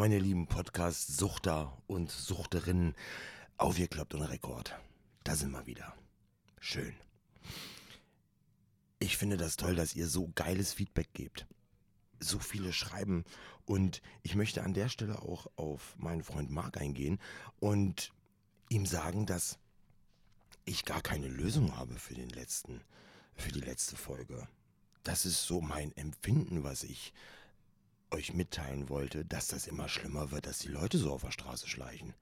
meine lieben Podcast-Suchter und Suchterinnen, aufgeklappt und Rekord. Da sind wir wieder. Schön. Ich finde das toll, dass ihr so geiles Feedback gebt. So viele schreiben und ich möchte an der Stelle auch auf meinen Freund Marc eingehen und ihm sagen, dass ich gar keine Lösung habe für den letzten, für die letzte Folge. Das ist so mein Empfinden, was ich euch mitteilen wollte, dass das immer schlimmer wird, dass die Leute so auf der Straße schleichen.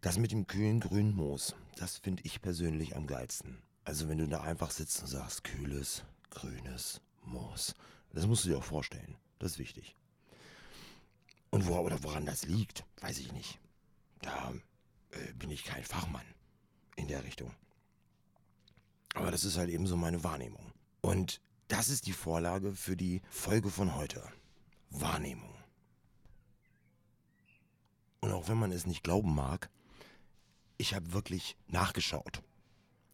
Das mit dem kühlen grünen Moos, das finde ich persönlich am geilsten. Also wenn du da einfach sitzt und sagst, kühles, grünes Moos. Das musst du dir auch vorstellen. Das ist wichtig. Und wo oder woran das liegt, weiß ich nicht. Da äh, bin ich kein Fachmann in der Richtung. Aber das ist halt eben so meine Wahrnehmung. Und das ist die Vorlage für die Folge von heute. Wahrnehmung. Und auch wenn man es nicht glauben mag, ich habe wirklich nachgeschaut,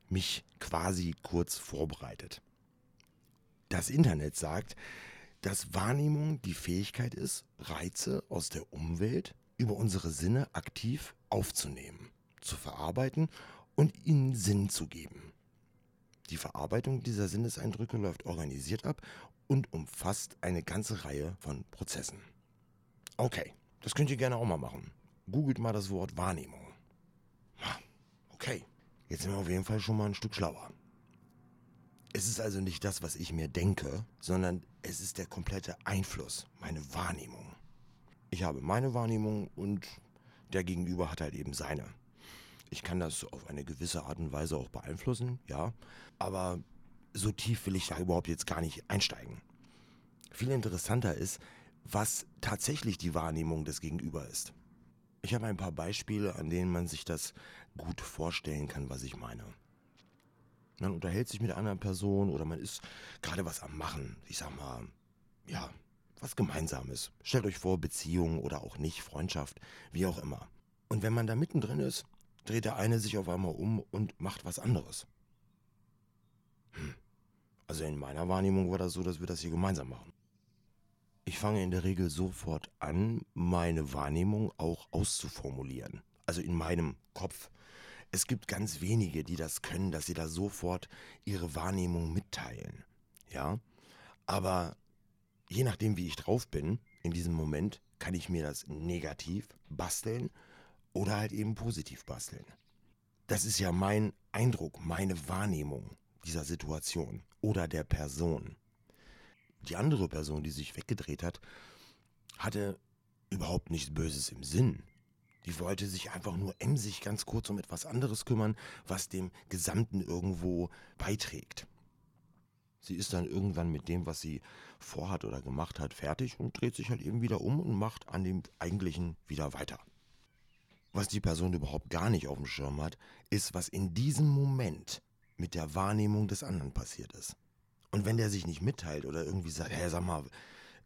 mich quasi kurz vorbereitet. Das Internet sagt, dass Wahrnehmung die Fähigkeit ist, Reize aus der Umwelt über unsere Sinne aktiv aufzunehmen, zu verarbeiten und ihnen Sinn zu geben. Die Verarbeitung dieser Sinneseindrücke läuft organisiert ab und umfasst eine ganze Reihe von Prozessen. Okay, das könnt ihr gerne auch mal machen. Googelt mal das Wort Wahrnehmung. Okay, jetzt sind wir auf jeden Fall schon mal ein Stück schlauer. Es ist also nicht das, was ich mir denke, sondern es ist der komplette Einfluss, meine Wahrnehmung. Ich habe meine Wahrnehmung und der Gegenüber hat halt eben seine. Ich kann das auf eine gewisse Art und Weise auch beeinflussen, ja, aber so tief will ich da überhaupt jetzt gar nicht einsteigen. Viel interessanter ist, was tatsächlich die Wahrnehmung des Gegenüber ist. Ich habe ein paar Beispiele, an denen man sich das gut vorstellen kann, was ich meine. Man unterhält sich mit einer Person oder man ist gerade was am Machen. Ich sag mal, ja, was Gemeinsames. Stellt euch vor, Beziehung oder auch nicht, Freundschaft, wie auch immer. Und wenn man da mittendrin ist, dreht der eine sich auf einmal um und macht was anderes. Hm. Also in meiner Wahrnehmung war das so, dass wir das hier gemeinsam machen. Ich fange in der Regel sofort an, meine Wahrnehmung auch auszuformulieren. Also in meinem Kopf. Es gibt ganz wenige, die das können, dass sie da sofort ihre Wahrnehmung mitteilen. Ja? Aber je nachdem, wie ich drauf bin, in diesem Moment, kann ich mir das negativ basteln oder halt eben positiv basteln. Das ist ja mein Eindruck, meine Wahrnehmung dieser Situation oder der Person. Die andere Person, die sich weggedreht hat, hatte überhaupt nichts Böses im Sinn. Die wollte sich einfach nur emsig ganz kurz um etwas anderes kümmern, was dem Gesamten irgendwo beiträgt. Sie ist dann irgendwann mit dem, was sie vorhat oder gemacht hat, fertig und dreht sich halt eben wieder um und macht an dem Eigentlichen wieder weiter. Was die Person überhaupt gar nicht auf dem Schirm hat, ist, was in diesem Moment mit der Wahrnehmung des anderen passiert ist. Und wenn der sich nicht mitteilt oder irgendwie sagt, hey, sag mal,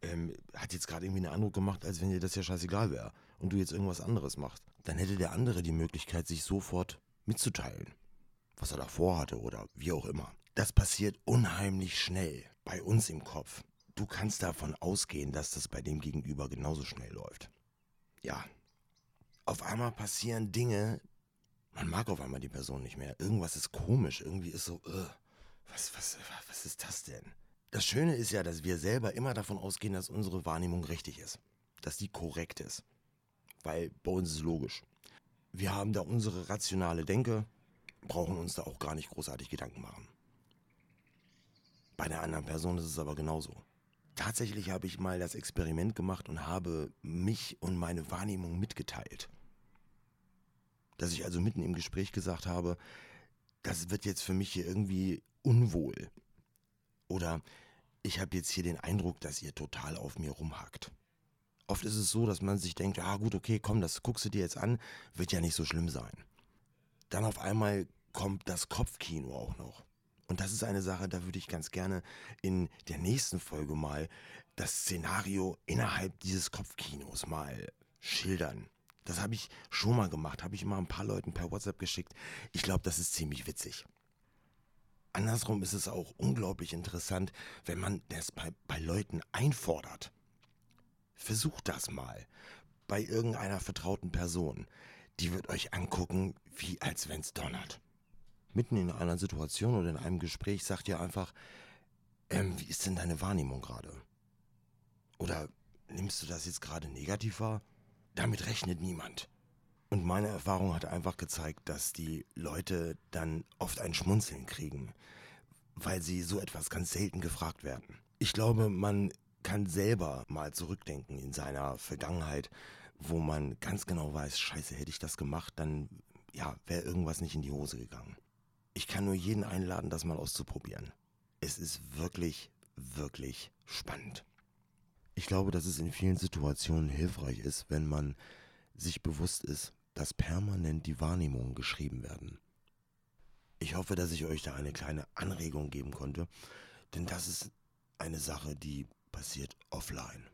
ähm, hat jetzt gerade irgendwie einen Eindruck gemacht, als wenn dir das ja scheißegal wäre und du jetzt irgendwas anderes machst, dann hätte der andere die Möglichkeit, sich sofort mitzuteilen, was er davor hatte oder wie auch immer. Das passiert unheimlich schnell bei uns im Kopf. Du kannst davon ausgehen, dass das bei dem Gegenüber genauso schnell läuft. Ja. Auf einmal passieren Dinge, man mag auf einmal die Person nicht mehr. Irgendwas ist komisch, irgendwie ist so, uh, was, was, was ist das denn? Das Schöne ist ja, dass wir selber immer davon ausgehen, dass unsere Wahrnehmung richtig ist. Dass die korrekt ist. Weil bei uns ist es logisch. Wir haben da unsere rationale Denke, brauchen uns da auch gar nicht großartig Gedanken machen. Bei der anderen Person ist es aber genauso. Tatsächlich habe ich mal das Experiment gemacht und habe mich und meine Wahrnehmung mitgeteilt. Dass ich also mitten im Gespräch gesagt habe, das wird jetzt für mich hier irgendwie unwohl. Oder ich habe jetzt hier den Eindruck, dass ihr total auf mir rumhackt. Oft ist es so, dass man sich denkt, ja gut, okay, komm, das guckst du dir jetzt an, wird ja nicht so schlimm sein. Dann auf einmal kommt das Kopfkino auch noch. Und das ist eine Sache, da würde ich ganz gerne in der nächsten Folge mal das Szenario innerhalb dieses Kopfkinos mal schildern. Das habe ich schon mal gemacht, habe ich mal ein paar Leuten per WhatsApp geschickt. Ich glaube, das ist ziemlich witzig. Andersrum ist es auch unglaublich interessant, wenn man das bei, bei Leuten einfordert. Versucht das mal. bei irgendeiner vertrauten Person. Die wird euch angucken, wie als wenn's donnert. Mitten in einer Situation oder in einem Gespräch sagt ihr einfach, ähm, wie ist denn deine Wahrnehmung gerade? Oder nimmst du das jetzt gerade negativ wahr? Damit rechnet niemand. Und meine Erfahrung hat einfach gezeigt, dass die Leute dann oft ein Schmunzeln kriegen, weil sie so etwas ganz selten gefragt werden. Ich glaube, man kann selber mal zurückdenken in seiner Vergangenheit, wo man ganz genau weiß, scheiße, hätte ich das gemacht, dann ja, wäre irgendwas nicht in die Hose gegangen. Ich kann nur jeden einladen, das mal auszuprobieren. Es ist wirklich, wirklich spannend. Ich glaube, dass es in vielen Situationen hilfreich ist, wenn man sich bewusst ist, dass permanent die Wahrnehmungen geschrieben werden. Ich hoffe, dass ich euch da eine kleine Anregung geben konnte, denn das ist eine Sache, die passiert offline.